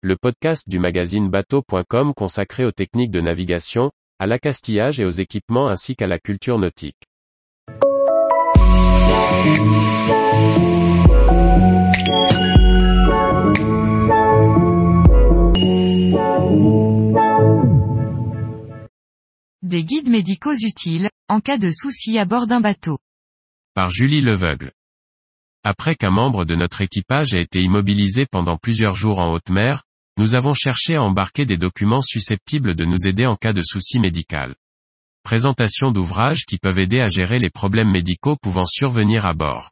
le podcast du magazine bateau.com consacré aux techniques de navigation, à l'accastillage et aux équipements ainsi qu'à la culture nautique. Des guides médicaux utiles, en cas de soucis à bord d'un bateau. Par Julie Leveugle. Après qu'un membre de notre équipage ait été immobilisé pendant plusieurs jours en haute mer, nous avons cherché à embarquer des documents susceptibles de nous aider en cas de souci médical. Présentation d'ouvrages qui peuvent aider à gérer les problèmes médicaux pouvant survenir à bord.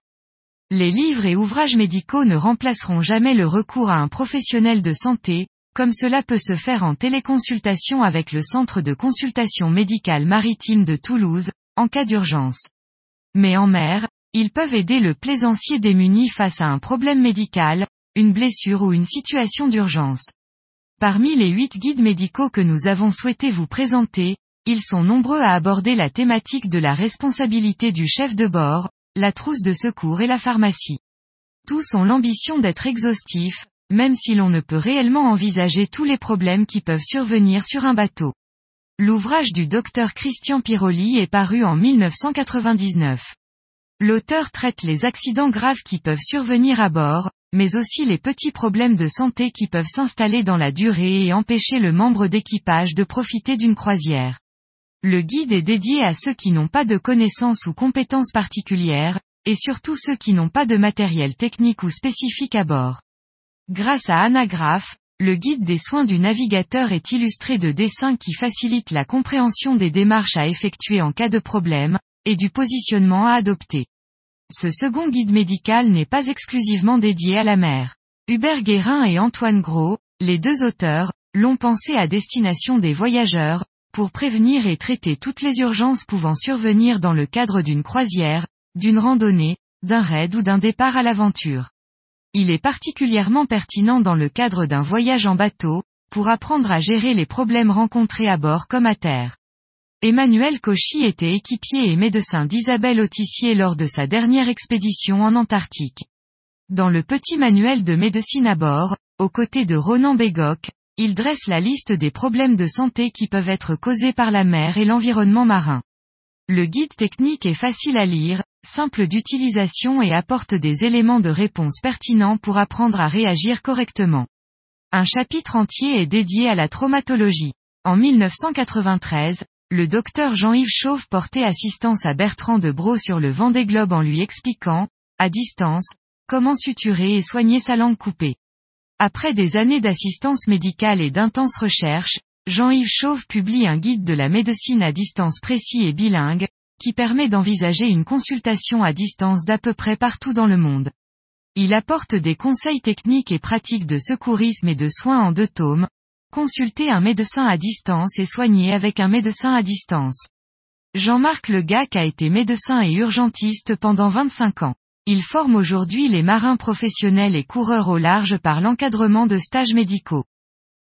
Les livres et ouvrages médicaux ne remplaceront jamais le recours à un professionnel de santé, comme cela peut se faire en téléconsultation avec le Centre de consultation médicale maritime de Toulouse, en cas d'urgence. Mais en mer, ils peuvent aider le plaisancier démuni face à un problème médical, une blessure ou une situation d'urgence. Parmi les huit guides médicaux que nous avons souhaité vous présenter, ils sont nombreux à aborder la thématique de la responsabilité du chef de bord, la trousse de secours et la pharmacie. Tous ont l'ambition d'être exhaustifs, même si l'on ne peut réellement envisager tous les problèmes qui peuvent survenir sur un bateau. L'ouvrage du docteur Christian Piroli est paru en 1999. L'auteur traite les accidents graves qui peuvent survenir à bord, mais aussi les petits problèmes de santé qui peuvent s'installer dans la durée et empêcher le membre d'équipage de profiter d'une croisière. Le guide est dédié à ceux qui n'ont pas de connaissances ou compétences particulières, et surtout ceux qui n'ont pas de matériel technique ou spécifique à bord. Grâce à Anagraph, le guide des soins du navigateur est illustré de dessins qui facilitent la compréhension des démarches à effectuer en cas de problème, et du positionnement à adopter. Ce second guide médical n'est pas exclusivement dédié à la mer. Hubert Guérin et Antoine Gros, les deux auteurs, l'ont pensé à destination des voyageurs, pour prévenir et traiter toutes les urgences pouvant survenir dans le cadre d'une croisière, d'une randonnée, d'un raid ou d'un départ à l'aventure. Il est particulièrement pertinent dans le cadre d'un voyage en bateau, pour apprendre à gérer les problèmes rencontrés à bord comme à terre. Emmanuel Cauchy était équipier et médecin d'Isabelle Autissier lors de sa dernière expédition en Antarctique. Dans le petit manuel de médecine à bord, aux côtés de Ronan Bégoc, il dresse la liste des problèmes de santé qui peuvent être causés par la mer et l'environnement marin. Le guide technique est facile à lire, simple d'utilisation et apporte des éléments de réponse pertinents pour apprendre à réagir correctement. Un chapitre entier est dédié à la traumatologie. En 1993, le docteur Jean-Yves Chauve portait assistance à Bertrand de Bro sur le Vendée Globe en lui expliquant, à distance, comment suturer et soigner sa langue coupée. Après des années d'assistance médicale et d'intenses recherches, Jean-Yves Chauve publie un guide de la médecine à distance précis et bilingue, qui permet d'envisager une consultation à distance d'à peu près partout dans le monde. Il apporte des conseils techniques et pratiques de secourisme et de soins en deux tomes, consulter un médecin à distance et soigner avec un médecin à distance. Jean-Marc Legac a été médecin et urgentiste pendant 25 ans. Il forme aujourd'hui les marins professionnels et coureurs au large par l'encadrement de stages médicaux.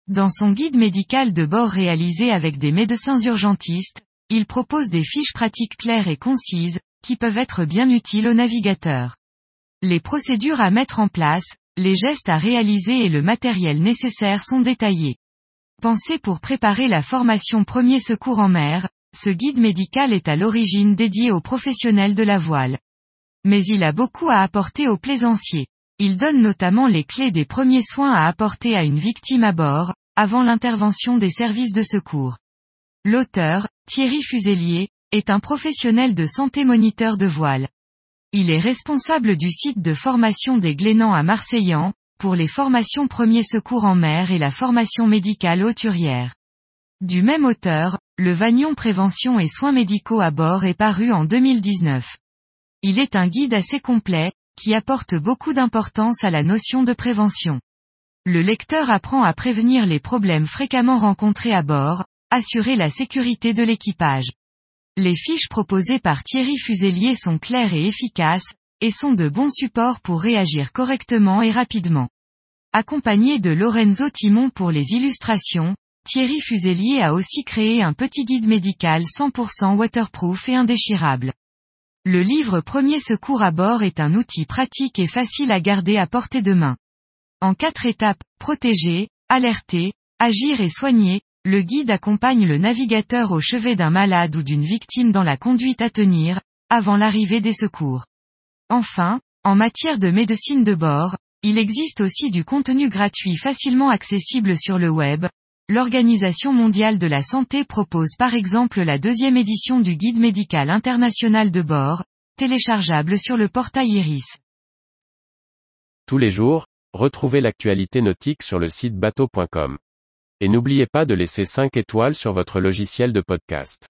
Dans son guide médical de bord réalisé avec des médecins urgentistes, il propose des fiches pratiques claires et concises, qui peuvent être bien utiles aux navigateurs. Les procédures à mettre en place, les gestes à réaliser et le matériel nécessaire sont détaillés. Pensé pour préparer la formation premier secours en mer, ce guide médical est à l'origine dédié aux professionnels de la voile. Mais il a beaucoup à apporter aux plaisanciers. Il donne notamment les clés des premiers soins à apporter à une victime à bord, avant l'intervention des services de secours. L'auteur, Thierry Fuselier, est un professionnel de santé moniteur de voile. Il est responsable du site de formation des Glénans à Marseillan, pour les formations premiers secours en mer et la formation médicale hauturière. Du même auteur, le Vagnon Prévention et Soins médicaux à bord est paru en 2019. Il est un guide assez complet, qui apporte beaucoup d'importance à la notion de prévention. Le lecteur apprend à prévenir les problèmes fréquemment rencontrés à bord, assurer la sécurité de l'équipage. Les fiches proposées par Thierry Fuselier sont claires et efficaces, et sont de bons supports pour réagir correctement et rapidement. Accompagné de Lorenzo Timon pour les illustrations, Thierry Fuselier a aussi créé un petit guide médical 100% waterproof et indéchirable. Le livre Premier secours à bord est un outil pratique et facile à garder à portée de main. En quatre étapes, protéger, Alerter, agir et soigner, le guide accompagne le navigateur au chevet d'un malade ou d'une victime dans la conduite à tenir, avant l'arrivée des secours. Enfin, en matière de médecine de bord, il existe aussi du contenu gratuit facilement accessible sur le web. L'Organisation mondiale de la santé propose par exemple la deuxième édition du guide médical international de bord, téléchargeable sur le portail Iris. Tous les jours, retrouvez l'actualité nautique sur le site bateau.com. Et n'oubliez pas de laisser 5 étoiles sur votre logiciel de podcast.